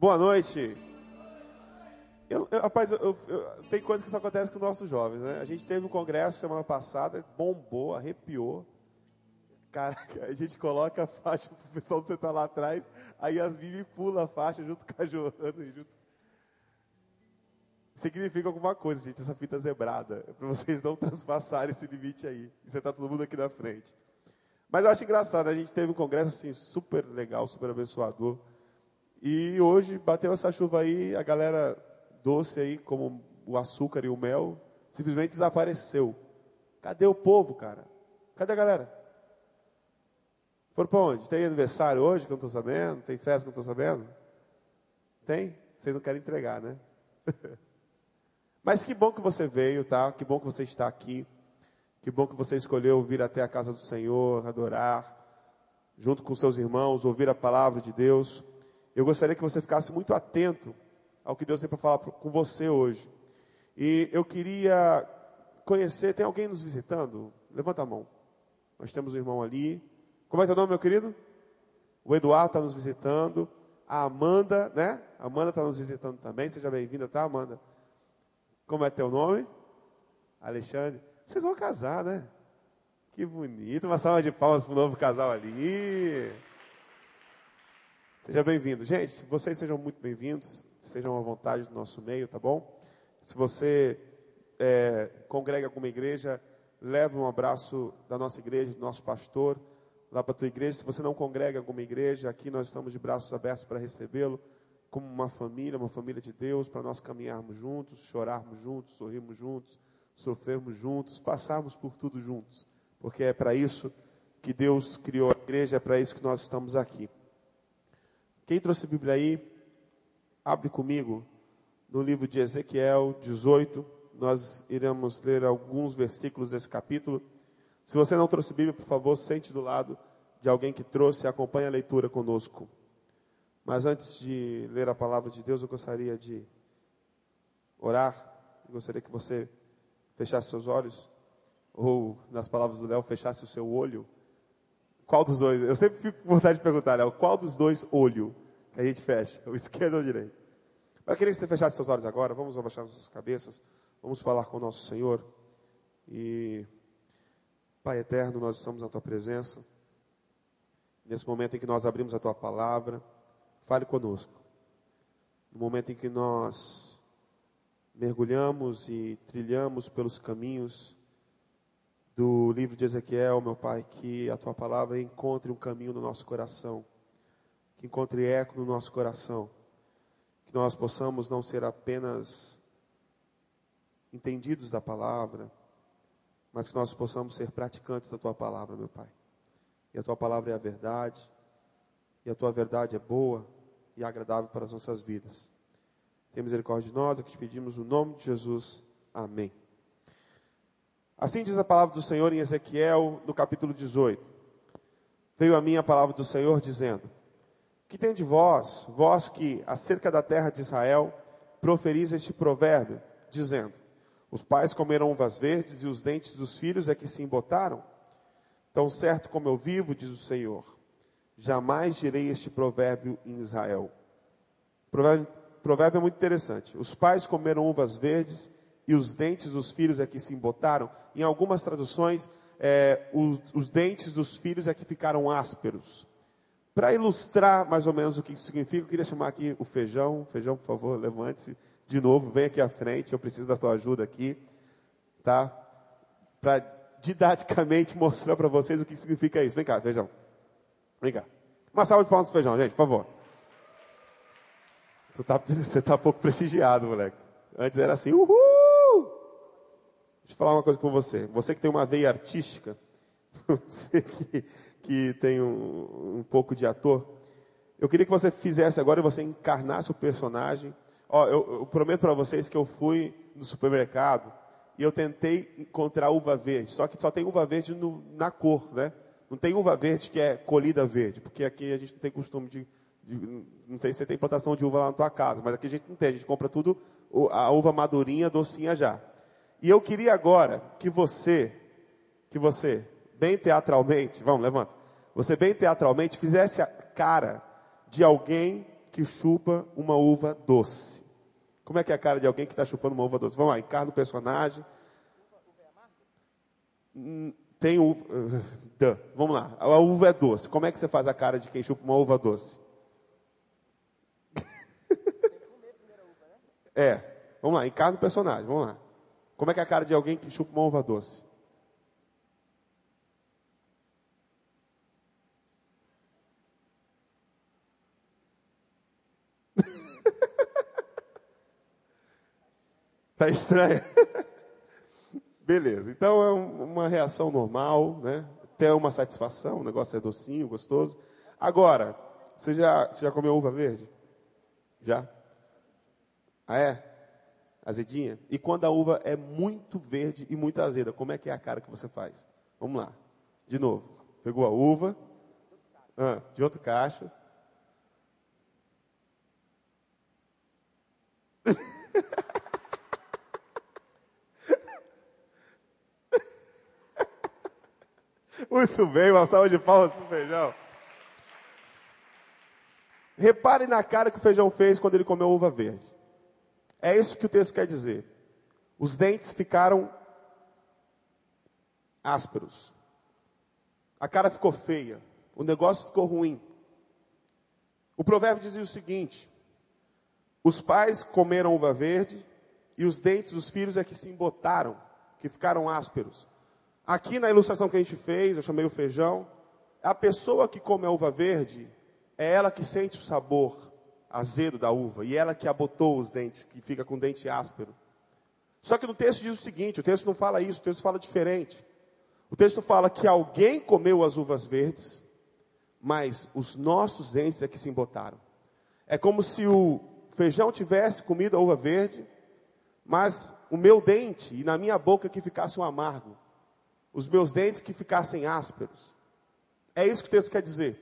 Boa noite. Eu, eu, rapaz, eu, tem coisa que só acontece com nossos jovens, né? A gente teve um congresso semana passada, bombou, arrepiou. Cara, a gente coloca a faixa pro pessoal sentar lá atrás, aí as Vivi pula a faixa junto com a Joana. Junto... Significa alguma coisa, gente, essa fita zebrada. Para vocês não transpassarem esse limite aí. E sentar todo mundo aqui na frente. Mas eu acho engraçado, a gente teve um congresso assim, super legal, super abençoador. E hoje bateu essa chuva aí, a galera doce aí, como o açúcar e o mel, simplesmente desapareceu. Cadê o povo, cara? Cadê a galera? Foram para onde? Tem aniversário hoje que eu não estou sabendo? Tem festa que eu não estou sabendo? Tem? Vocês não querem entregar, né? Mas que bom que você veio, tá? Que bom que você está aqui. Que bom que você escolheu vir até a casa do Senhor, adorar, junto com seus irmãos, ouvir a palavra de Deus. Eu gostaria que você ficasse muito atento ao que Deus tem para falar com você hoje. E eu queria conhecer, tem alguém nos visitando? Levanta a mão. Nós temos um irmão ali. Como é teu nome, meu querido? O Eduardo está nos visitando. A Amanda, né? A Amanda está nos visitando também. Seja bem-vinda, tá, Amanda? Como é teu nome? Alexandre. Vocês vão casar, né? Que bonito. Uma salva de palmas para o novo casal ali. Seja bem-vindo. Gente, vocês sejam muito bem-vindos, sejam à vontade do nosso meio, tá bom? Se você é, congrega alguma igreja, leve um abraço da nossa igreja, do nosso pastor, lá para a tua igreja. Se você não congrega alguma igreja, aqui nós estamos de braços abertos para recebê-lo, como uma família, uma família de Deus, para nós caminharmos juntos, chorarmos juntos, sorrirmos juntos, sofrermos juntos, passarmos por tudo juntos, porque é para isso que Deus criou a igreja, é para isso que nós estamos aqui. Quem trouxe a Bíblia aí, abre comigo no livro de Ezequiel 18. Nós iremos ler alguns versículos desse capítulo. Se você não trouxe Bíblia, por favor, sente do lado de alguém que trouxe e acompanhe a leitura conosco. Mas antes de ler a palavra de Deus, eu gostaria de orar. Eu gostaria que você fechasse seus olhos, ou, nas palavras do Léo, fechasse o seu olho qual dos dois? Eu sempre fico com vontade de perguntar, né? Qual dos dois olho a gente fecha? O esquerdo ou o direito? Eu queria que você fechasse seus olhos agora. Vamos abaixar nossas cabeças. Vamos falar com o nosso Senhor. E, Pai eterno, nós estamos na tua presença. Nesse momento em que nós abrimos a tua palavra, fale conosco. No momento em que nós mergulhamos e trilhamos pelos caminhos do livro de Ezequiel, meu Pai, que a tua palavra encontre um caminho no nosso coração, que encontre eco no nosso coração, que nós possamos não ser apenas entendidos da palavra, mas que nós possamos ser praticantes da tua palavra, meu Pai. E a tua palavra é a verdade, e a tua verdade é boa e agradável para as nossas vidas. Tem misericórdia de nós, é que te pedimos no nome de Jesus. Amém. Assim diz a palavra do Senhor em Ezequiel, no capítulo 18. Veio a mim a palavra do Senhor dizendo: Que tem de vós, vós que, acerca da terra de Israel, proferis este provérbio, dizendo: Os pais comeram uvas verdes e os dentes dos filhos é que se embotaram? Tão certo como eu vivo, diz o Senhor, jamais direi este provérbio em Israel. Provérbio, provérbio é muito interessante. Os pais comeram uvas verdes e os dentes dos filhos é que se embotaram. Em algumas traduções, é, os, os dentes dos filhos é que ficaram ásperos. Para ilustrar mais ou menos o que isso significa, eu queria chamar aqui o feijão. Feijão, por favor, levante-se de novo, vem aqui à frente, eu preciso da tua ajuda aqui, tá? Para didaticamente mostrar para vocês o que significa isso. Vem cá, feijão. Vem cá. Uma salva de palmas pro feijão, gente, por favor. Você está você tá pouco prestigiado, moleque. Antes era assim, uhul! Deixa eu falar uma coisa com você. Você que tem uma veia artística, você que, que tem um, um pouco de ator, eu queria que você fizesse agora, você encarnasse o personagem. Ó, eu, eu prometo para vocês que eu fui no supermercado e eu tentei encontrar uva verde. Só que só tem uva verde no, na cor, né? Não tem uva verde que é colhida verde, porque aqui a gente não tem costume de, de, não sei se você tem plantação de uva lá na tua casa, mas aqui a gente não tem, a gente compra tudo a uva madurinha, docinha já. E eu queria agora que você, que você, bem teatralmente, vamos, levanta. Você bem teatralmente fizesse a cara de alguém que chupa uma uva doce? Como é que é a cara de alguém que está chupando uma uva doce? Vamos lá, encarna o personagem. Hum, tem uva. Vamos lá, a uva é doce. Como é que você faz a cara de quem chupa uma uva doce? É, vamos lá, encarna o personagem, vamos lá. Como é que é a cara de alguém que chupa uma uva doce? Tá estranha? Beleza, então é uma reação normal, né? Tem uma satisfação, o negócio é docinho, gostoso. Agora, você já, você já comeu uva verde? Já? Ah, é? Azedinha? E quando a uva é muito verde e muito azeda, como é que é a cara que você faz? Vamos lá. De novo. Pegou a uva. Ah, de outro cacho. Muito bem, uma salva de palmas para o feijão. Repare na cara que o feijão fez quando ele comeu uva verde. É isso que o texto quer dizer. Os dentes ficaram ásperos. A cara ficou feia. O negócio ficou ruim. O provérbio dizia o seguinte: os pais comeram uva verde e os dentes dos filhos é que se embotaram, que ficaram ásperos. Aqui na ilustração que a gente fez, eu chamei o feijão. A pessoa que come a uva verde é ela que sente o sabor azedo da uva e ela que abotou os dentes, que fica com o dente áspero. Só que no texto diz o seguinte: o texto não fala isso, o texto fala diferente. O texto fala que alguém comeu as uvas verdes, mas os nossos dentes é que se embotaram. É como se o feijão tivesse comido a uva verde, mas o meu dente e na minha boca que ficasse um amargo os meus dentes que ficassem ásperos. É isso que o texto quer dizer.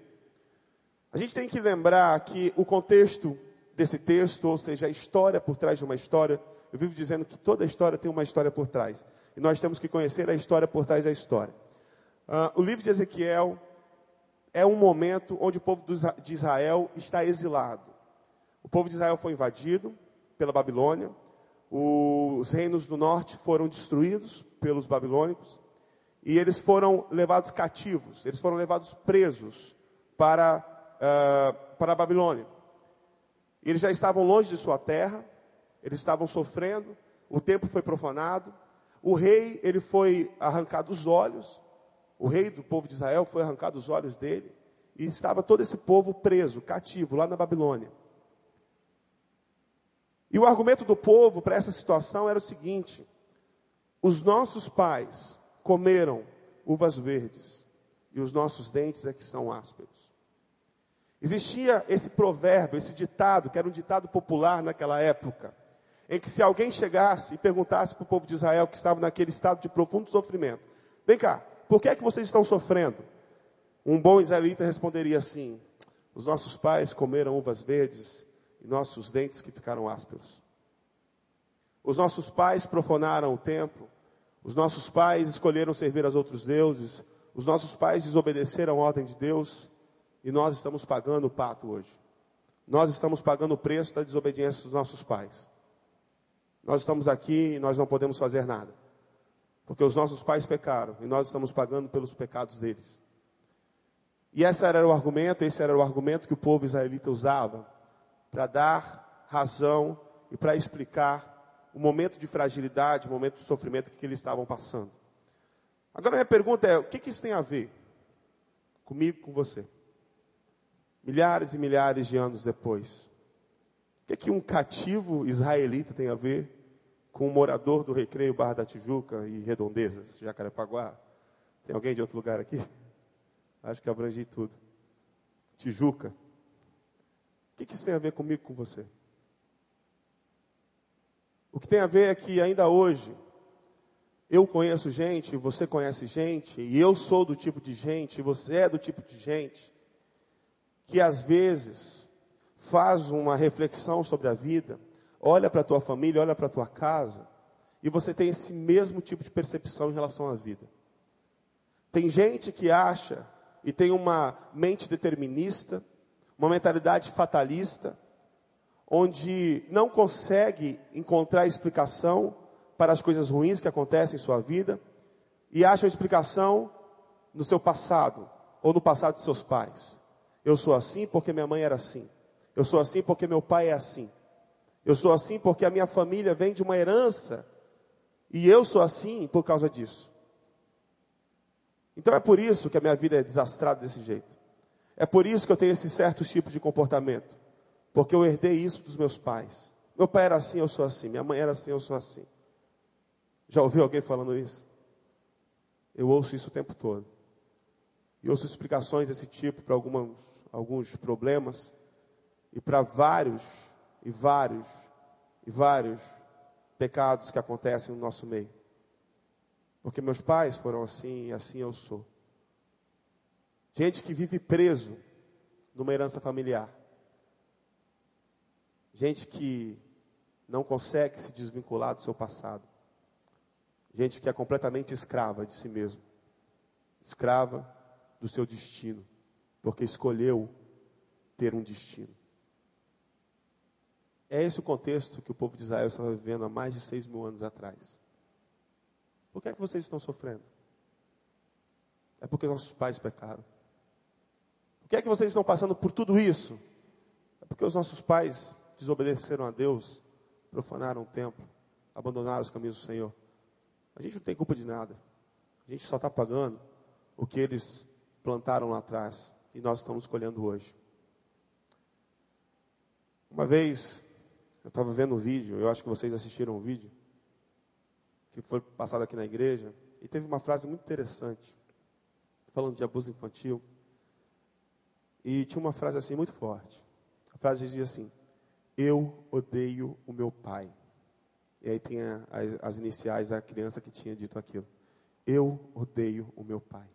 A gente tem que lembrar que o contexto desse texto, ou seja, a história por trás de uma história, eu vivo dizendo que toda história tem uma história por trás. E nós temos que conhecer a história por trás da história. Uh, o livro de Ezequiel é um momento onde o povo de Israel está exilado. O povo de Israel foi invadido pela Babilônia, os reinos do norte foram destruídos pelos babilônicos, e eles foram levados cativos, eles foram levados presos para, uh, para a Babilônia. Eles já estavam longe de sua terra, eles estavam sofrendo, o templo foi profanado, o rei ele foi arrancado os olhos, o rei do povo de Israel foi arrancado os olhos dele, e estava todo esse povo preso, cativo, lá na Babilônia. E o argumento do povo para essa situação era o seguinte: os nossos pais comeram uvas verdes, e os nossos dentes é que são ásperos. Existia esse provérbio, esse ditado, que era um ditado popular naquela época, em que se alguém chegasse e perguntasse para o povo de Israel que estava naquele estado de profundo sofrimento: Vem cá, por que é que vocês estão sofrendo? Um bom israelita responderia assim: Os nossos pais comeram uvas verdes e nossos dentes que ficaram ásperos. Os nossos pais profanaram o templo os nossos pais escolheram servir aos outros deuses. Os nossos pais desobedeceram a ordem de Deus. E nós estamos pagando o pato hoje. Nós estamos pagando o preço da desobediência dos nossos pais. Nós estamos aqui e nós não podemos fazer nada. Porque os nossos pais pecaram e nós estamos pagando pelos pecados deles. E esse era o argumento, esse era o argumento que o povo israelita usava para dar razão e para explicar o momento de fragilidade, o momento de sofrimento que eles estavam passando. Agora minha pergunta é: o que, que isso tem a ver comigo, com você? Milhares e milhares de anos depois, o que, que um cativo israelita tem a ver com um morador do Recreio Barra da Tijuca e Redondezas, Jacarepaguá? Tem alguém de outro lugar aqui? Acho que abrangi tudo. Tijuca. O que, que isso tem a ver comigo, com você? O que tem a ver é que ainda hoje, eu conheço gente, você conhece gente, e eu sou do tipo de gente, você é do tipo de gente, que às vezes faz uma reflexão sobre a vida, olha para a tua família, olha para a tua casa, e você tem esse mesmo tipo de percepção em relação à vida. Tem gente que acha e tem uma mente determinista, uma mentalidade fatalista, onde não consegue encontrar explicação para as coisas ruins que acontecem em sua vida e acha uma explicação no seu passado ou no passado de seus pais. Eu sou assim porque minha mãe era assim. Eu sou assim porque meu pai é assim. Eu sou assim porque a minha família vem de uma herança. E eu sou assim por causa disso. Então é por isso que a minha vida é desastrada desse jeito. É por isso que eu tenho esses certos tipos de comportamento. Porque eu herdei isso dos meus pais. Meu pai era assim, eu sou assim. Minha mãe era assim, eu sou assim. Já ouviu alguém falando isso? Eu ouço isso o tempo todo. E ouço explicações desse tipo para alguns problemas e para vários e vários e vários pecados que acontecem no nosso meio. Porque meus pais foram assim e assim eu sou. Gente que vive preso numa herança familiar. Gente que não consegue se desvincular do seu passado. Gente que é completamente escrava de si mesmo. Escrava do seu destino. Porque escolheu ter um destino. É esse o contexto que o povo de Israel estava vivendo há mais de seis mil anos atrás. Por que é que vocês estão sofrendo? É porque nossos pais pecaram. Por que é que vocês estão passando por tudo isso? É porque os nossos pais desobedeceram a Deus, profanaram o templo, abandonaram os caminhos do Senhor. A gente não tem culpa de nada. A gente só está pagando o que eles plantaram lá atrás e nós estamos colhendo hoje. Uma vez eu estava vendo um vídeo, eu acho que vocês assistiram o um vídeo, que foi passado aqui na igreja, e teve uma frase muito interessante, falando de abuso infantil. E tinha uma frase assim muito forte. A frase dizia assim: Eu odeio o meu pai. E aí tem a, as, iniciais da criança que tinha dito aquilo. Eu odeio o meu pai.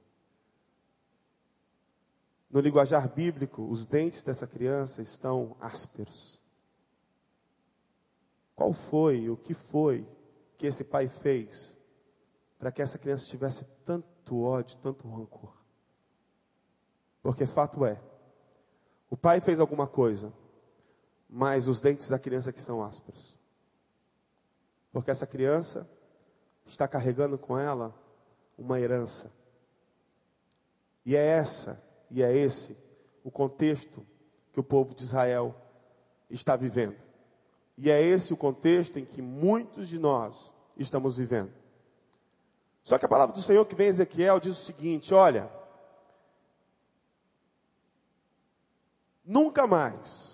No linguajar bíblico, os dentes dessa criança estão ásperos. Qual foi, o que foi que esse pai fez para que essa criança tivesse tanto ódio, tanto rancor? Porque fato é, o pai fez alguma coisa, mas os dentes da criança que são ásperos. Porque essa criança está carregando com ela uma herança. E é essa, e é esse o contexto que o povo de Israel está vivendo. E é esse o contexto em que muitos de nós estamos vivendo. Só que a palavra do Senhor que vem em Ezequiel diz o seguinte: olha, Nunca mais,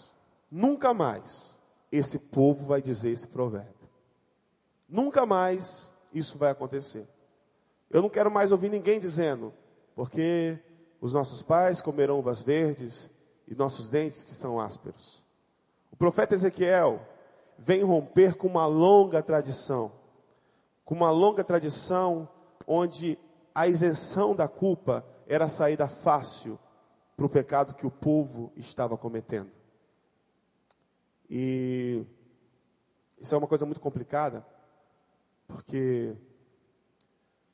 nunca mais esse povo vai dizer esse provérbio. Nunca mais isso vai acontecer. Eu não quero mais ouvir ninguém dizendo, porque os nossos pais comerão uvas verdes e nossos dentes que são ásperos. O profeta Ezequiel vem romper com uma longa tradição, com uma longa tradição onde a isenção da culpa era a saída fácil para o pecado que o povo estava cometendo. E isso é uma coisa muito complicada, porque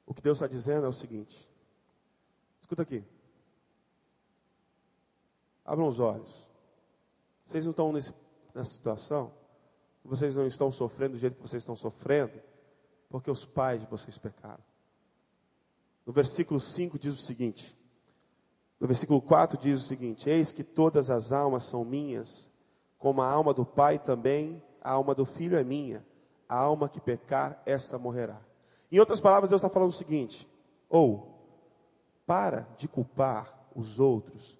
o que Deus está dizendo é o seguinte: escuta aqui, abram os olhos. Vocês não estão nesse, nessa situação, vocês não estão sofrendo do jeito que vocês estão sofrendo, porque os pais de vocês pecaram. No versículo 5 diz o seguinte: no versículo 4 diz o seguinte: Eis que todas as almas são minhas, como a alma do Pai também, a alma do Filho é minha. A alma que pecar, essa morrerá. Em outras palavras, Deus está falando o seguinte: ou, para de culpar os outros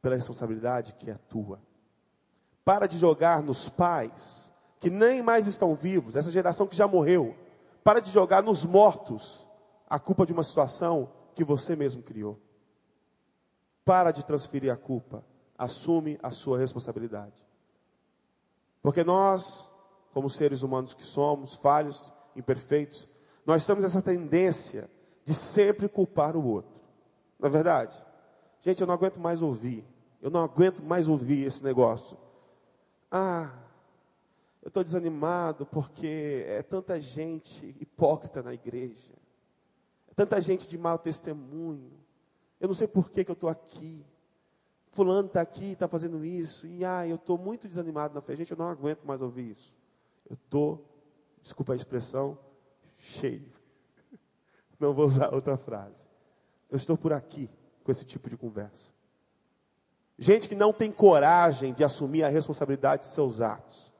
pela responsabilidade que é tua. Para de jogar nos pais que nem mais estão vivos, essa geração que já morreu. Para de jogar nos mortos a culpa de uma situação que você mesmo criou. Para de transferir a culpa. Assume a sua responsabilidade. Porque nós, como seres humanos que somos, falhos, imperfeitos, nós temos essa tendência de sempre culpar o outro. Não é verdade? Gente, eu não aguento mais ouvir. Eu não aguento mais ouvir esse negócio. Ah, eu estou desanimado porque é tanta gente hipócrita na igreja. É tanta gente de mau testemunho. Eu não sei por que, que eu estou aqui. Fulano está aqui, está fazendo isso, e ah, eu estou muito desanimado na fé. Gente, eu não aguento mais ouvir isso. Eu estou, desculpa a expressão, cheio. Não vou usar outra frase. Eu estou por aqui com esse tipo de conversa. Gente que não tem coragem de assumir a responsabilidade de seus atos.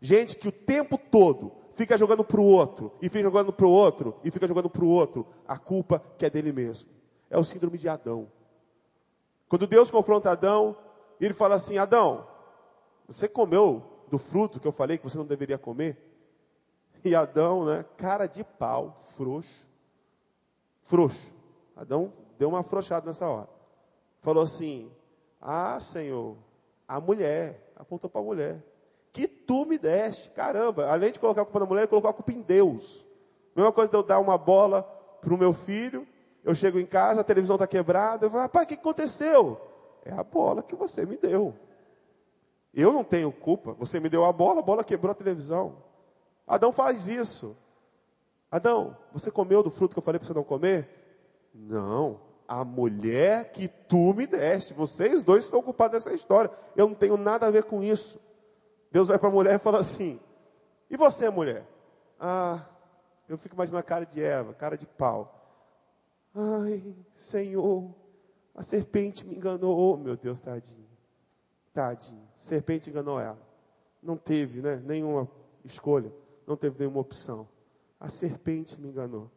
Gente que o tempo todo fica jogando para o outro, e fica jogando para o outro, e fica jogando para o outro a culpa que é dele mesmo. É o síndrome de Adão. Quando Deus confronta Adão, ele fala assim: Adão, você comeu do fruto que eu falei que você não deveria comer? E Adão, né, cara de pau, frouxo, frouxo. Adão deu uma afrouxada nessa hora. Falou assim: Ah, Senhor, a mulher, apontou para a mulher, que tu me deste, caramba, além de colocar a culpa na mulher, ele colocou a culpa em Deus. Mesma coisa de eu dar uma bola para o meu filho, eu chego em casa, a televisão está quebrada, eu falo, pai, o que aconteceu? É a bola que você me deu. Eu não tenho culpa, você me deu a bola, a bola quebrou a televisão. Adão faz isso. Adão, você comeu do fruto que eu falei para você não comer? Não, a mulher que tu me deste, vocês dois estão culpados dessa história. Eu não tenho nada a ver com isso. Deus vai para a mulher e fala assim: E você, mulher? Ah, eu fico imaginando a cara de Eva, cara de pau. Ai, Senhor, a serpente me enganou. Oh, meu Deus, tadinho. Tadinho. Serpente enganou ela. Não teve né, nenhuma escolha, não teve nenhuma opção. A serpente me enganou.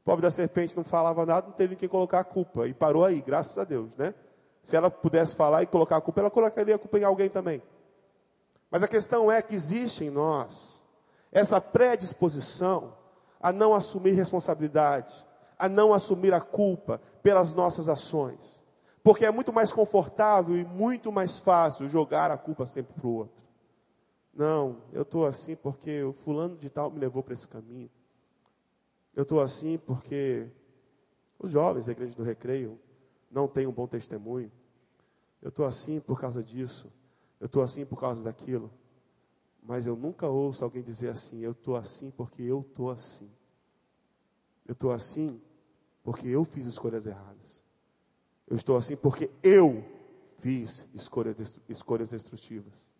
O pobre da serpente não falava nada, não teve que colocar a culpa. E parou aí, graças a Deus, né? Se ela pudesse falar e colocar a culpa, ela colocaria a culpa em alguém também. Mas a questão é que existe em nós essa predisposição a não assumir responsabilidade, a não assumir a culpa pelas nossas ações. Porque é muito mais confortável e muito mais fácil jogar a culpa sempre para o outro. Não, eu estou assim porque o fulano de tal me levou para esse caminho. Eu estou assim porque os jovens da igreja do recreio não têm um bom testemunho. Eu estou assim por causa disso. Eu estou assim por causa daquilo. Mas eu nunca ouço alguém dizer assim: eu estou assim porque eu estou assim. Eu estou assim porque eu fiz escolhas erradas. Eu estou assim porque eu fiz escolhas, escolhas destrutivas.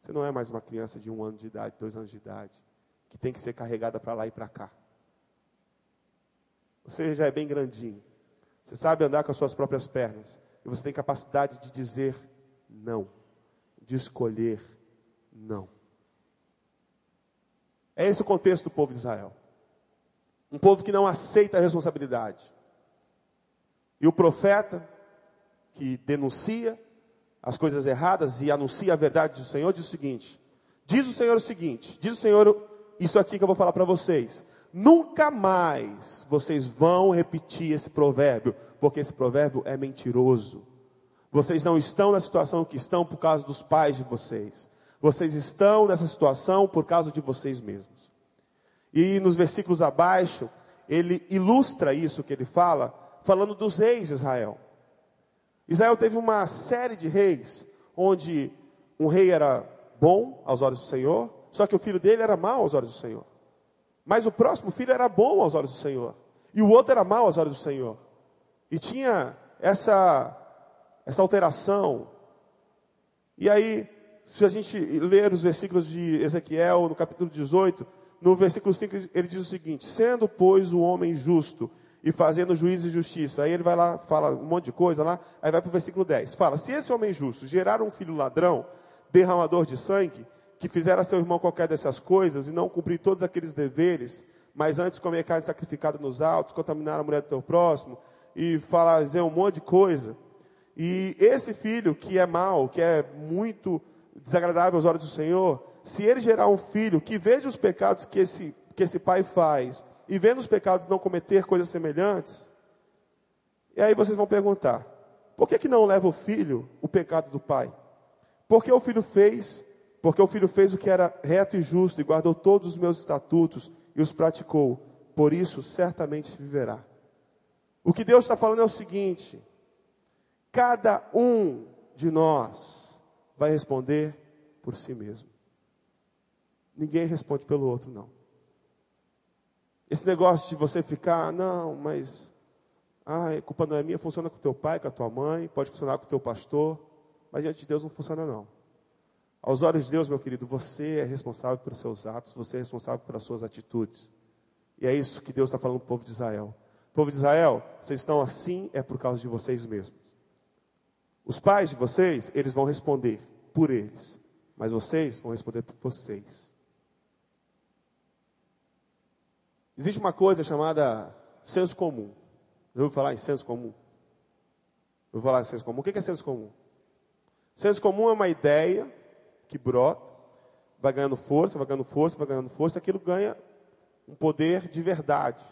Você não é mais uma criança de um ano de idade, dois anos de idade, que tem que ser carregada para lá e para cá. Você já é bem grandinho. Você sabe andar com as suas próprias pernas. E você tem capacidade de dizer não, de escolher não. É esse o contexto do povo de Israel. Um povo que não aceita a responsabilidade. E o profeta, que denuncia as coisas erradas e anuncia a verdade do Senhor, diz o seguinte: Diz o Senhor o seguinte, diz o Senhor isso aqui que eu vou falar para vocês. Nunca mais vocês vão repetir esse provérbio, porque esse provérbio é mentiroso. Vocês não estão na situação que estão por causa dos pais de vocês. Vocês estão nessa situação por causa de vocês mesmos. E nos versículos abaixo, ele ilustra isso que ele fala, falando dos reis de Israel. Israel teve uma série de reis, onde um rei era bom aos olhos do Senhor, só que o filho dele era mau aos olhos do Senhor. Mas o próximo filho era bom aos olhos do Senhor, e o outro era mau aos olhos do Senhor. E tinha essa, essa alteração. E aí, se a gente ler os versículos de Ezequiel, no capítulo 18, no versículo 5, ele diz o seguinte: Sendo, pois, o homem justo e fazendo juízo e justiça. Aí ele vai lá, fala um monte de coisa lá, aí vai para o versículo 10. Fala: Se esse homem justo gerar um filho ladrão, derramador de sangue, que fizer a seu irmão qualquer dessas coisas e não cumprir todos aqueles deveres, mas antes comer carne sacrificada nos altos, contaminar a mulher do teu próximo, e falar, dizer um monte de coisa. E esse filho que é mau, que é muito desagradável aos olhos do Senhor, se ele gerar um filho que veja os pecados que esse, que esse pai faz e vendo os pecados não cometer coisas semelhantes, e aí vocês vão perguntar: por que, que não leva o filho o pecado do pai? Porque o filho fez, porque o filho fez o que era reto e justo e guardou todos os meus estatutos e os praticou, por isso certamente viverá. O que Deus está falando é o seguinte: cada um de nós vai responder por si mesmo. Ninguém responde pelo outro, não. Esse negócio de você ficar, não, mas Ah, a culpa não é minha, funciona com o teu pai, com a tua mãe, pode funcionar com o teu pastor, mas diante de Deus não funciona não. Aos olhos de Deus, meu querido, você é responsável pelos seus atos, você é responsável pelas suas atitudes. E é isso que Deus está falando para o povo de Israel. Povo de Israel, vocês estão assim é por causa de vocês mesmos. Os pais de vocês, eles vão responder por eles, mas vocês vão responder por vocês. Existe uma coisa chamada senso comum. Já ouviu falar em senso comum? Eu vou falar em senso comum. O que é senso comum? Senso comum é uma ideia que brota, vai ganhando força, vai ganhando força, vai ganhando força, aquilo ganha um poder de verdade.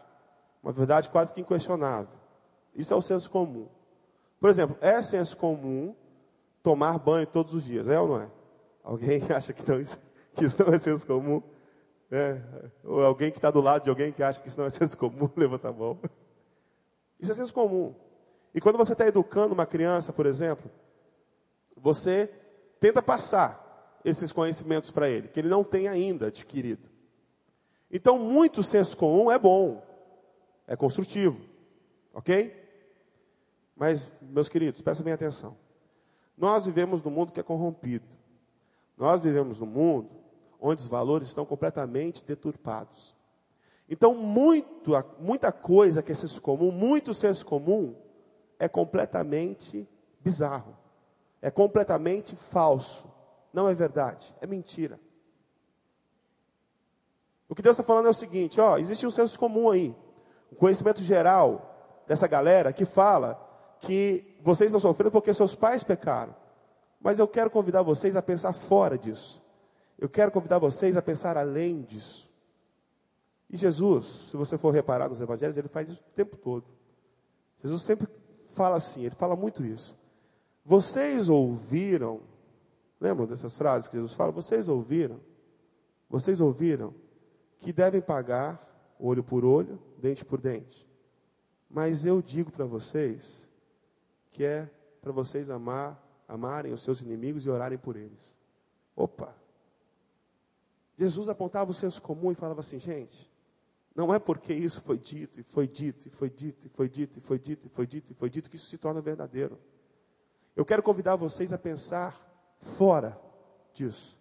Uma verdade quase que inquestionável. Isso é o senso comum. Por exemplo, é senso comum tomar banho todos os dias, é ou não é? Alguém acha que, não, que isso não é senso comum? É. Ou alguém que está do lado de alguém que acha que isso não é senso comum, levanta a mão. Isso é senso comum. E quando você está educando uma criança, por exemplo, você tenta passar esses conhecimentos para ele, que ele não tem ainda adquirido. Então, muito senso comum é bom, é construtivo, ok? Mas, meus queridos, prestem bem atenção. Nós vivemos num mundo que é corrompido. Nós vivemos num mundo onde os valores estão completamente deturpados. Então, muito, muita coisa que é senso comum, muito senso comum, é completamente bizarro, é completamente falso, não é verdade, é mentira. O que Deus está falando é o seguinte: ó, existe um senso comum aí, um conhecimento geral dessa galera que fala que vocês estão sofrendo porque seus pais pecaram. Mas eu quero convidar vocês a pensar fora disso. Eu quero convidar vocês a pensar além disso. E Jesus, se você for reparar nos evangelhos, ele faz isso o tempo todo. Jesus sempre fala assim, ele fala muito isso. Vocês ouviram Lembram dessas frases que Jesus fala? Vocês ouviram? Vocês ouviram que devem pagar olho por olho, dente por dente. Mas eu digo para vocês que é para vocês amar, amarem os seus inimigos e orarem por eles. Opa! Jesus apontava o senso comum e falava assim, gente, não é porque isso foi dito, e foi dito, e foi dito, e foi dito, e foi dito, e foi dito, e foi dito, que isso se torna verdadeiro. Eu quero convidar vocês a pensar fora disso.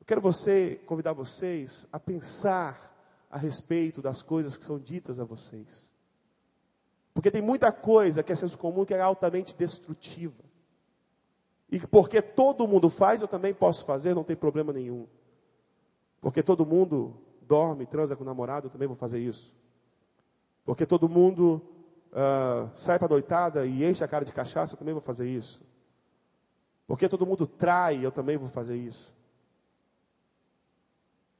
Eu quero você convidar vocês a pensar a respeito das coisas que são ditas a vocês. Porque tem muita coisa que é senso comum que é altamente destrutiva. E porque todo mundo faz, eu também posso fazer, não tem problema nenhum. Porque todo mundo dorme, transa com o namorado, eu também vou fazer isso. Porque todo mundo uh, sai para noitada e enche a cara de cachaça, eu também vou fazer isso. Porque todo mundo trai, eu também vou fazer isso.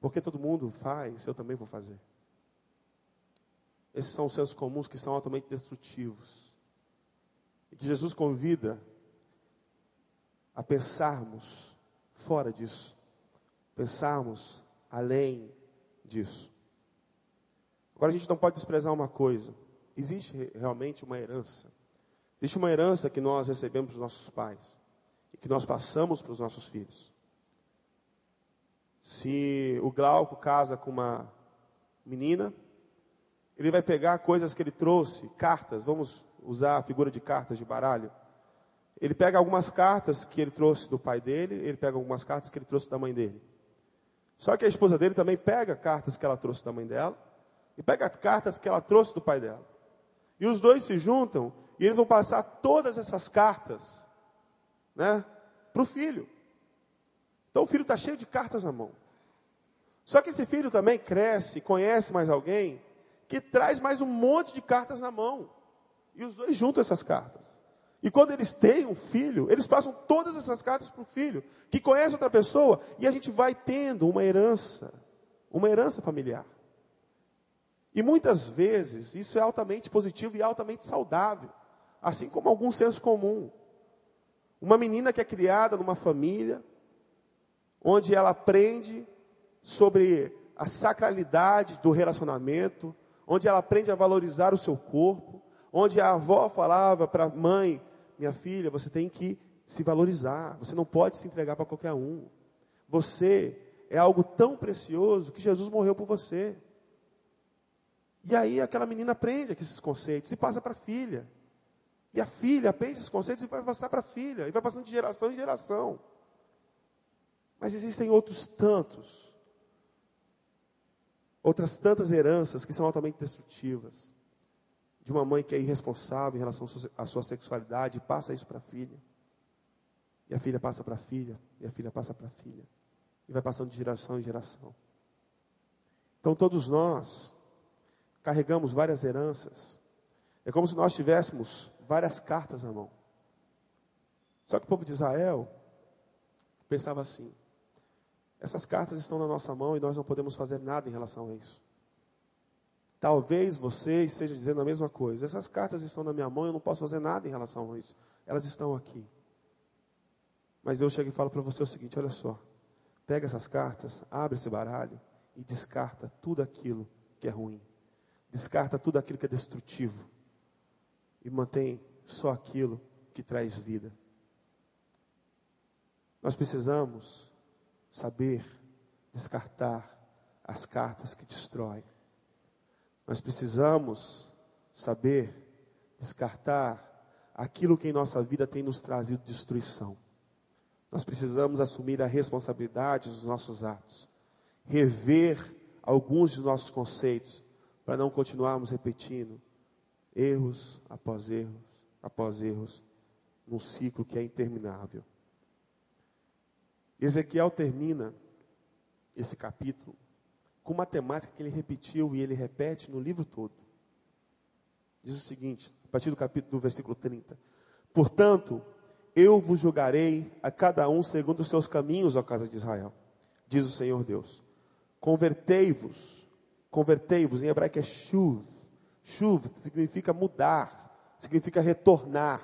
Porque todo mundo faz, eu também vou fazer. Esses são os sensos comuns que são altamente destrutivos. E que Jesus convida a pensarmos fora disso. Pensarmos além disso. Agora a gente não pode desprezar uma coisa. Existe realmente uma herança. Existe uma herança que nós recebemos dos nossos pais e que nós passamos para os nossos filhos. Se o Glauco casa com uma menina, ele vai pegar coisas que ele trouxe, cartas, vamos usar a figura de cartas de baralho. Ele pega algumas cartas que ele trouxe do pai dele, ele pega algumas cartas que ele trouxe da mãe dele. Só que a esposa dele também pega cartas que ela trouxe da mãe dela e pega cartas que ela trouxe do pai dela. E os dois se juntam e eles vão passar todas essas cartas né, para o filho. Então o filho está cheio de cartas na mão. Só que esse filho também cresce, conhece mais alguém, que traz mais um monte de cartas na mão. E os dois juntam essas cartas. E quando eles têm um filho, eles passam todas essas cartas para o filho, que conhece outra pessoa, e a gente vai tendo uma herança, uma herança familiar. E muitas vezes isso é altamente positivo e altamente saudável, assim como algum senso comum. Uma menina que é criada numa família, onde ela aprende sobre a sacralidade do relacionamento, onde ela aprende a valorizar o seu corpo, onde a avó falava para a mãe: minha filha, você tem que se valorizar, você não pode se entregar para qualquer um. Você é algo tão precioso que Jesus morreu por você. E aí aquela menina aprende esses conceitos e passa para a filha. E a filha aprende esses conceitos e vai passar para a filha. E vai passando de geração em geração. Mas existem outros tantos. Outras tantas heranças que são altamente destrutivas. De uma mãe que é irresponsável em relação à sua sexualidade passa isso para a filha. E a filha passa para a filha. E a filha passa para a filha. E vai passando de geração em geração. Então todos nós carregamos várias heranças. É como se nós tivéssemos várias cartas na mão. Só que o povo de Israel pensava assim: essas cartas estão na nossa mão e nós não podemos fazer nada em relação a isso. Talvez você esteja dizendo a mesma coisa. Essas cartas estão na minha mão eu não posso fazer nada em relação a isso. Elas estão aqui. Mas eu chego e falo para você o seguinte: olha só. Pega essas cartas, abre esse baralho e descarta tudo aquilo que é ruim. Descarta tudo aquilo que é destrutivo. E mantém só aquilo que traz vida. Nós precisamos saber descartar as cartas que destroem. Nós precisamos saber descartar aquilo que em nossa vida tem nos trazido destruição. Nós precisamos assumir a responsabilidade dos nossos atos rever alguns de nossos conceitos, para não continuarmos repetindo erros após erros, após erros, num ciclo que é interminável. Ezequiel termina esse capítulo com uma temática que ele repetiu e ele repete no livro todo. Diz o seguinte, a partir do capítulo do versículo 30. Portanto, eu vos julgarei a cada um segundo os seus caminhos, ó casa de Israel, diz o Senhor Deus. Convertei-vos. Convertei-vos, em hebraico é shuv. Shuv significa mudar, significa retornar.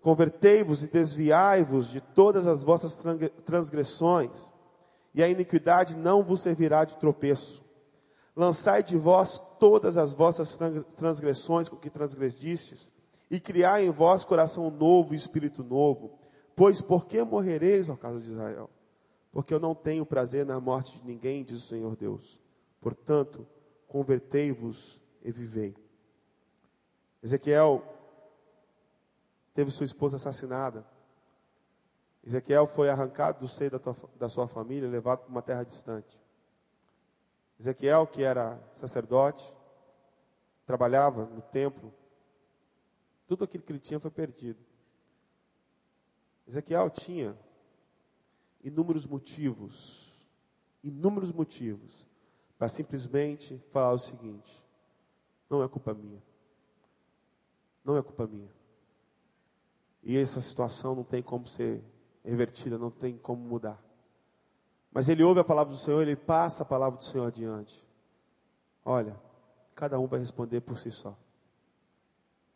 Convertei-vos e desviai-vos de todas as vossas transgressões, e a iniquidade não vos servirá de tropeço. Lançai de vós todas as vossas transgressões com que transgredistes, e criai em vós coração novo e espírito novo. Pois por que morrereis, ó casa de Israel? porque eu não tenho prazer na morte de ninguém, diz o Senhor Deus. Portanto, convertei-vos e vivei. Ezequiel teve sua esposa assassinada. Ezequiel foi arrancado do seio da, tua, da sua família e levado para uma terra distante. Ezequiel, que era sacerdote, trabalhava no templo, tudo aquilo que ele tinha foi perdido. Ezequiel tinha inúmeros motivos, inúmeros motivos, para simplesmente falar o seguinte: não é culpa minha. Não é culpa minha. E essa situação não tem como ser revertida, não tem como mudar. Mas ele ouve a palavra do Senhor, ele passa a palavra do Senhor adiante. Olha, cada um vai responder por si só.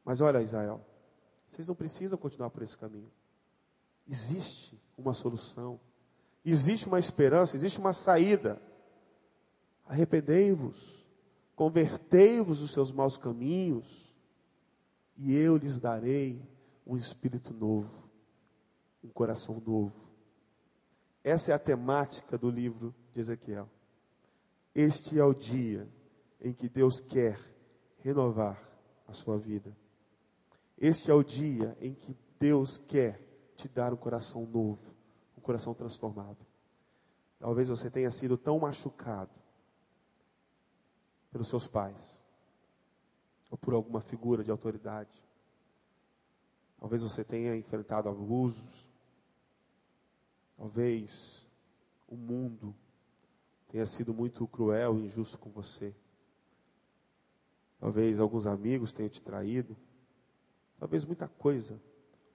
Mas olha, Israel, vocês não precisam continuar por esse caminho. Existe uma solução. Existe uma esperança, existe uma saída. Arrependei-vos, convertei-vos dos seus maus caminhos, e eu lhes darei um espírito novo, um coração novo. Essa é a temática do livro de Ezequiel. Este é o dia em que Deus quer renovar a sua vida. Este é o dia em que Deus quer te dar um coração novo coração transformado. Talvez você tenha sido tão machucado pelos seus pais, ou por alguma figura de autoridade. Talvez você tenha enfrentado abusos. Talvez o mundo tenha sido muito cruel e injusto com você. Talvez alguns amigos tenham te traído. Talvez muita coisa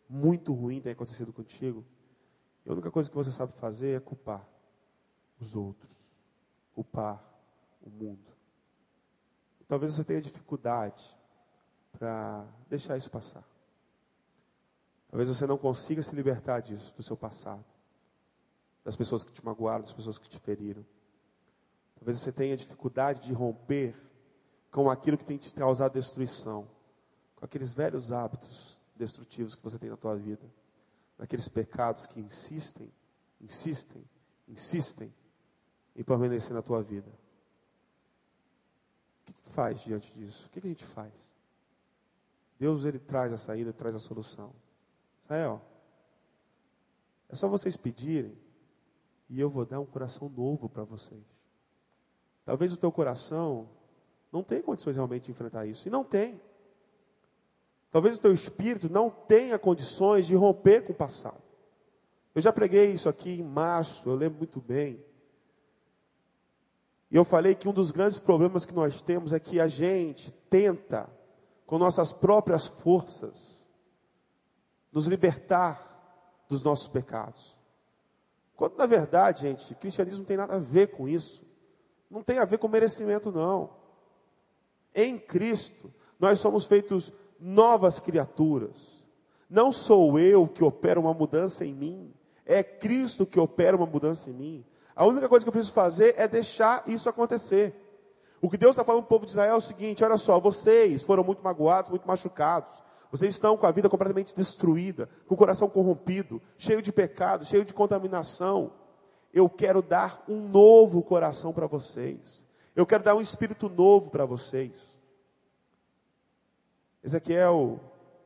muito ruim tenha acontecido contigo. E a única coisa que você sabe fazer é culpar os outros, culpar o mundo. E talvez você tenha dificuldade para deixar isso passar. Talvez você não consiga se libertar disso, do seu passado, das pessoas que te magoaram, das pessoas que te feriram. Talvez você tenha dificuldade de romper com aquilo que tem te causado destruição, com aqueles velhos hábitos destrutivos que você tem na tua vida naqueles pecados que insistem, insistem, insistem em permanecer na tua vida. que, que faz diante disso? O que, que a gente faz? Deus ele traz a saída, traz a solução. Israel, é só vocês pedirem e eu vou dar um coração novo para vocês. Talvez o teu coração não tenha condições realmente de enfrentar isso. E não tem. Talvez o teu espírito não tenha condições de romper com o passado. Eu já preguei isso aqui em março, eu lembro muito bem. E eu falei que um dos grandes problemas que nós temos é que a gente tenta, com nossas próprias forças, nos libertar dos nossos pecados. Quando na verdade, gente, cristianismo não tem nada a ver com isso. Não tem a ver com merecimento, não. Em Cristo, nós somos feitos novas criaturas. Não sou eu que opero uma mudança em mim, é Cristo que opera uma mudança em mim. A única coisa que eu preciso fazer é deixar isso acontecer. O que Deus está falando para o povo de Israel é o seguinte: olha só, vocês foram muito magoados, muito machucados. Vocês estão com a vida completamente destruída, com o coração corrompido, cheio de pecado, cheio de contaminação. Eu quero dar um novo coração para vocês. Eu quero dar um espírito novo para vocês. Ezequiel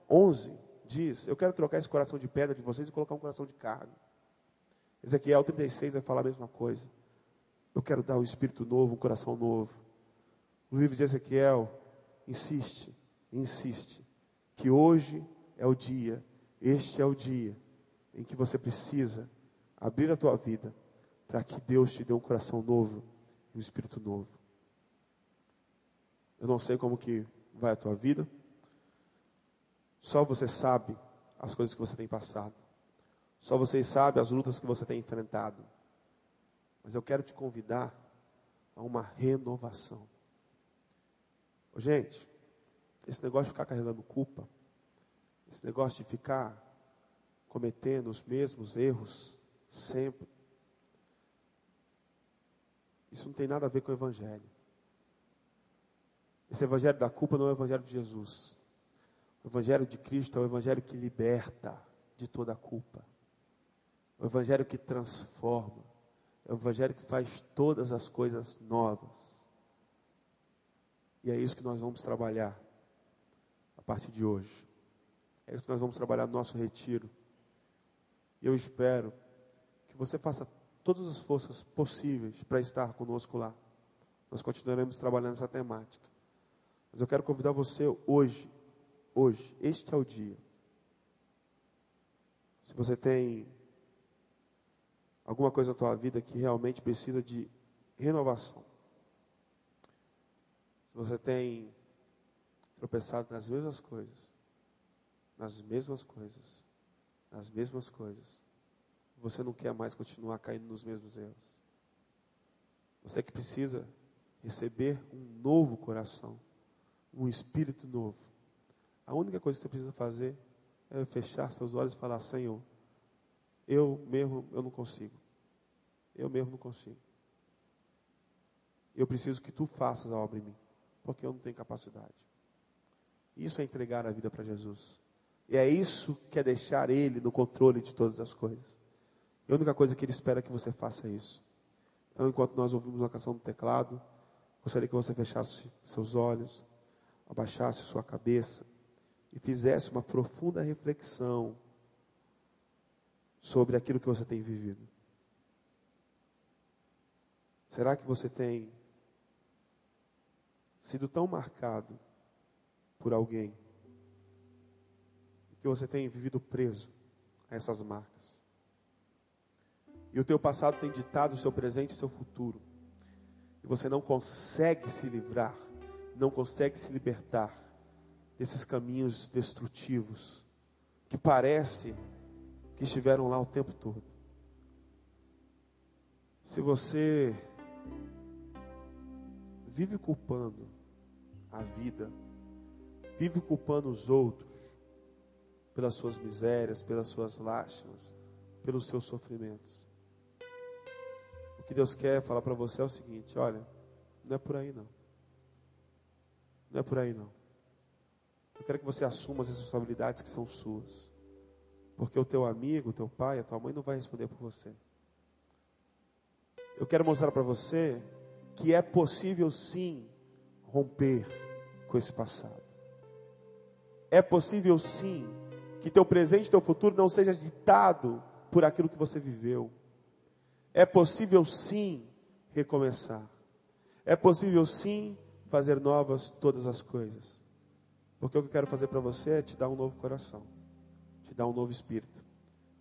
11 diz: Eu quero trocar esse coração de pedra de vocês e colocar um coração de carne. Ezequiel 36 vai falar a mesma coisa. Eu quero dar um espírito novo, um coração novo. O livro de Ezequiel insiste, insiste, que hoje é o dia, este é o dia em que você precisa abrir a tua vida para que Deus te dê um coração novo e um espírito novo. Eu não sei como que vai a tua vida. Só você sabe as coisas que você tem passado. Só você sabe as lutas que você tem enfrentado. Mas eu quero te convidar a uma renovação. Gente, esse negócio de ficar carregando culpa, esse negócio de ficar cometendo os mesmos erros sempre, isso não tem nada a ver com o Evangelho. Esse Evangelho da culpa não é o Evangelho de Jesus. O Evangelho de Cristo é o Evangelho que liberta de toda a culpa. O Evangelho que transforma. É o Evangelho que faz todas as coisas novas. E é isso que nós vamos trabalhar a partir de hoje. É isso que nós vamos trabalhar no nosso retiro. E eu espero que você faça todas as forças possíveis para estar conosco lá. Nós continuaremos trabalhando essa temática. Mas eu quero convidar você hoje, hoje, este é o dia. Se você tem alguma coisa na tua vida que realmente precisa de renovação. Se você tem tropeçado nas mesmas coisas, nas mesmas coisas, nas mesmas coisas, você não quer mais continuar caindo nos mesmos erros. Você que precisa receber um novo coração, um espírito novo. A única coisa que você precisa fazer é fechar seus olhos e falar: Senhor, eu mesmo eu não consigo. Eu mesmo não consigo. Eu preciso que tu faças a obra em mim, porque eu não tenho capacidade. Isso é entregar a vida para Jesus. E é isso que é deixar Ele no controle de todas as coisas. E a única coisa que Ele espera é que você faça isso. Então, enquanto nós ouvimos uma canção no teclado, gostaria que você fechasse seus olhos, abaixasse sua cabeça e fizesse uma profunda reflexão sobre aquilo que você tem vivido. Será que você tem sido tão marcado por alguém que você tem vivido preso a essas marcas? E o teu passado tem ditado o seu presente e seu futuro. E você não consegue se livrar, não consegue se libertar desses caminhos destrutivos que parece que estiveram lá o tempo todo. Se você vive culpando a vida, vive culpando os outros pelas suas misérias, pelas suas lástimas, pelos seus sofrimentos. O que Deus quer falar para você é o seguinte: olha, não é por aí não. Não é por aí não. Eu quero que você assuma as responsabilidades que são suas. Porque o teu amigo, o teu pai, a tua mãe não vai responder por você. Eu quero mostrar para você que é possível sim romper com esse passado. É possível sim que teu presente e teu futuro não seja ditado por aquilo que você viveu. É possível sim recomeçar. É possível sim fazer novas todas as coisas. Porque o que eu quero fazer para você é te dar um novo coração, te dar um novo espírito,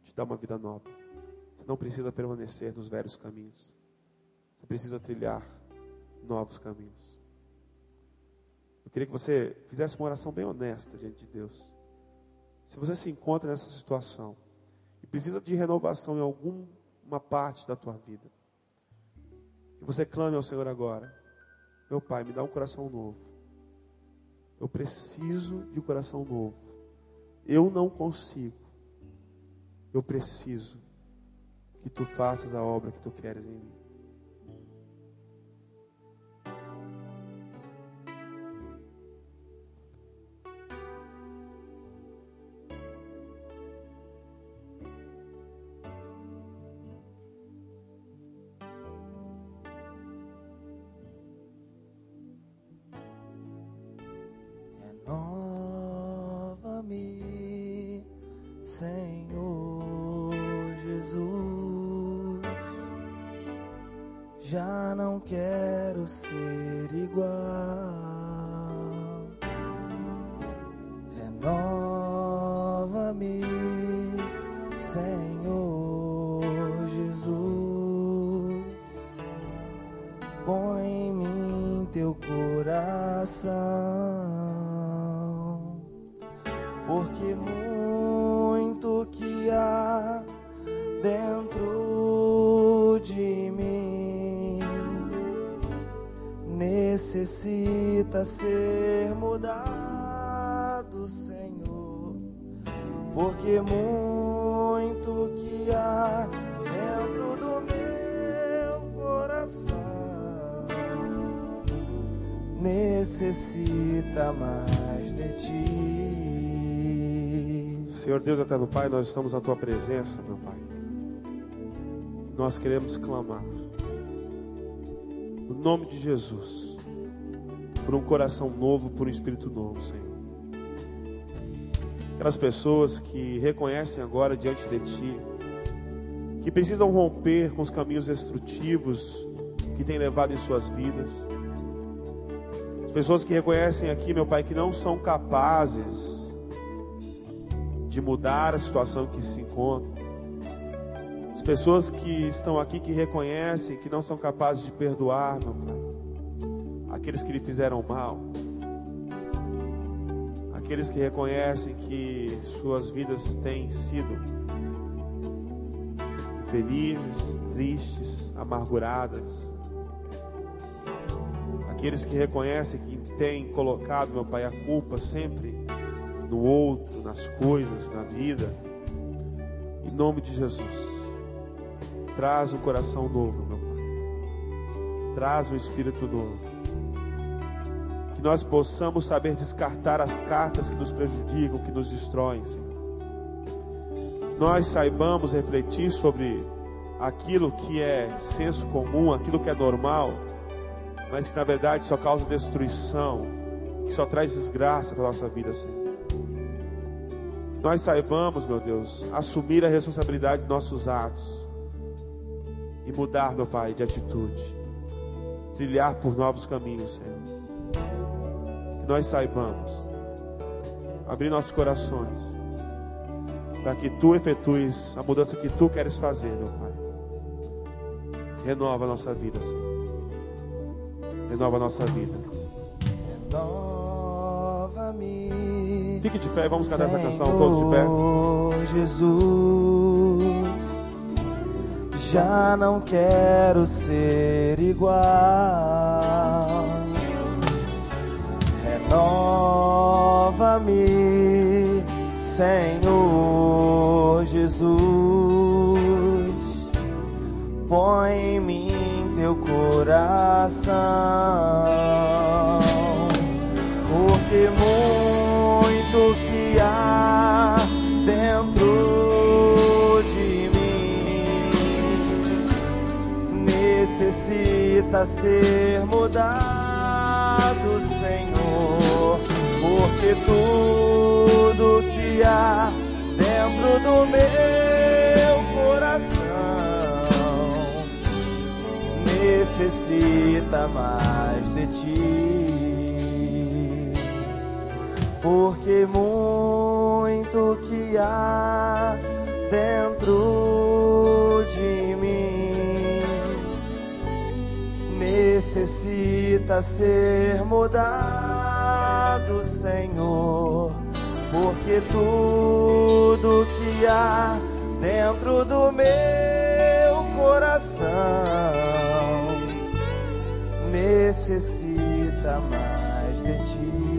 te dar uma vida nova. Você não precisa permanecer nos velhos caminhos. Você precisa trilhar novos caminhos. Eu queria que você fizesse uma oração bem honesta diante de Deus. Se você se encontra nessa situação e precisa de renovação em alguma parte da tua vida, que você clame ao Senhor agora: Meu Pai, me dá um coração novo. Eu preciso de um coração novo. Eu não consigo. Eu preciso que tu faças a obra que tu queres em mim. Porque muito que há dentro do meu coração necessita mais de ti. Senhor Deus eterno Pai, nós estamos na tua presença, meu Pai. Nós queremos clamar. No nome de Jesus por um coração novo, por um espírito novo, Senhor. Aquelas pessoas que reconhecem agora diante de Ti, que precisam romper com os caminhos destrutivos que têm levado em suas vidas. As pessoas que reconhecem aqui, meu Pai, que não são capazes de mudar a situação que se encontram. As pessoas que estão aqui que reconhecem que não são capazes de perdoar, meu Pai aqueles que lhe fizeram mal, aqueles que reconhecem que suas vidas têm sido infelizes, tristes, amarguradas, aqueles que reconhecem que têm colocado, meu Pai, a culpa sempre no outro, nas coisas, na vida, em nome de Jesus, traz um coração novo, meu Pai, traz um espírito novo que nós possamos saber descartar as cartas que nos prejudicam, que nos destroem, Senhor. Nós saibamos refletir sobre aquilo que é senso comum, aquilo que é normal, mas que na verdade só causa destruição, que só traz desgraça para a nossa vida, Senhor. Que nós saibamos, meu Deus, assumir a responsabilidade de nossos atos e mudar, meu Pai, de atitude, trilhar por novos caminhos, Senhor nós saibamos abrir nossos corações para que tu efetues a mudança que tu queres fazer, meu Pai. Renova a nossa vida, Senhor. Renova a nossa vida. Renova-me. Fique de pé, vamos cantar essa canção todos de pé. Jesus, já não quero ser igual Senhor Jesus. Põe em mim teu coração, porque muito que há dentro de mim necessita ser mudado do Senhor, porque tudo dentro do meu coração. Necessita mais de ti, porque muito que há dentro de mim necessita ser mudado, Senhor, porque tudo que há dentro do meu coração necessita mais de ti.